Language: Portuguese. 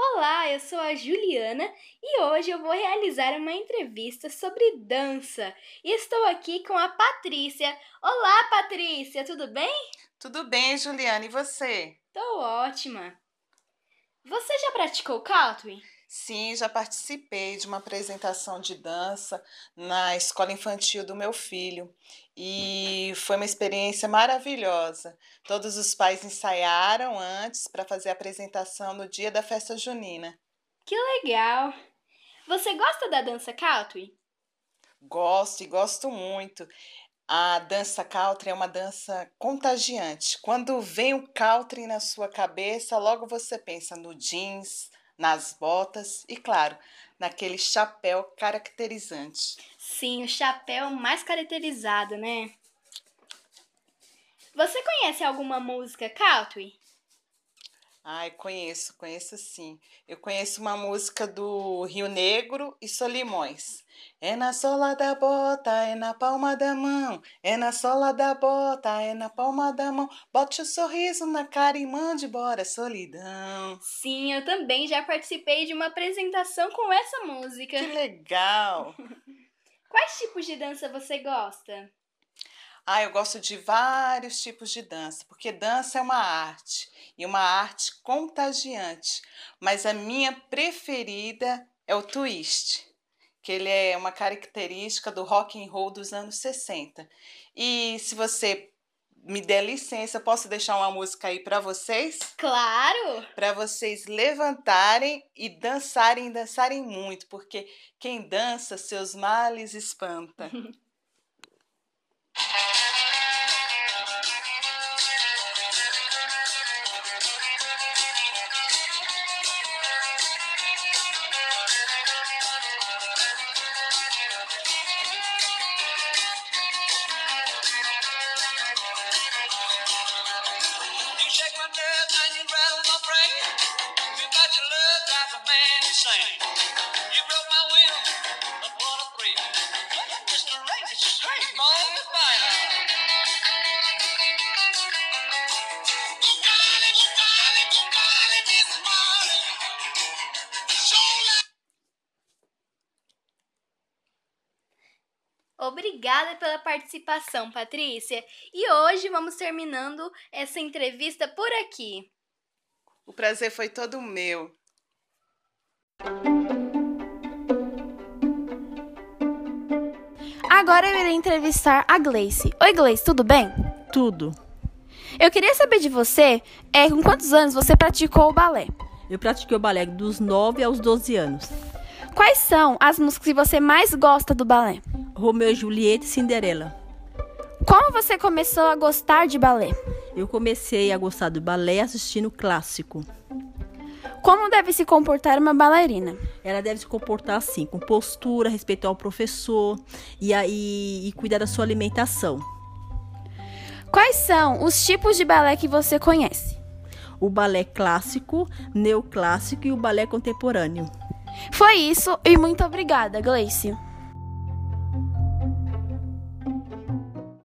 Olá, eu sou a Juliana e hoje eu vou realizar uma entrevista sobre dança. E estou aqui com a Patrícia. Olá, Patrícia, tudo bem? Tudo bem, Juliana, e você? Tô ótima. Você já praticou country? Sim, já participei de uma apresentação de dança na escola infantil do meu filho e foi uma experiência maravilhosa. Todos os pais ensaiaram antes para fazer a apresentação no dia da festa junina. Que legal! Você gosta da dança country? Gosto e gosto muito. A dança country é uma dança contagiante. Quando vem o country na sua cabeça, logo você pensa no jeans, nas botas e, claro, naquele chapéu caracterizante. Sim, o chapéu mais caracterizado, né? Você conhece alguma música country? Ai, conheço, conheço sim. Eu conheço uma música do Rio Negro e Solimões. É na sola da bota, é na palma da mão. É na sola da bota, é na palma da mão. Bote o um sorriso na cara e mande embora a solidão. Sim, eu também já participei de uma apresentação com essa música. Que legal! Quais tipos de dança você gosta? Ah, eu gosto de vários tipos de dança, porque dança é uma arte e uma arte contagiante. Mas a minha preferida é o twist, que ele é uma característica do rock and roll dos anos 60. E se você me der licença, posso deixar uma música aí para vocês? Claro! Para vocês levantarem e dançarem, dançarem muito, porque quem dança seus males espanta. Obrigada pela participação, Patrícia. E hoje vamos terminando essa entrevista por aqui. O prazer foi todo meu. Agora eu irei entrevistar a Gleice. Oi, Gleice, tudo bem? Tudo. Eu queria saber de você, é, com quantos anos você praticou o balé? Eu pratiquei o balé dos 9 aos 12 anos. Quais são as músicas que você mais gosta do balé? Romeu e Julieta e Cinderela. Como você começou a gostar de balé? Eu comecei a gostar do balé assistindo clássico. Como deve se comportar uma bailarina? Ela deve se comportar assim, com postura, respeitar o professor e, aí, e cuidar da sua alimentação. Quais são os tipos de balé que você conhece? O balé clássico, neoclássico e o balé contemporâneo. Foi isso e muito obrigada, Gleice.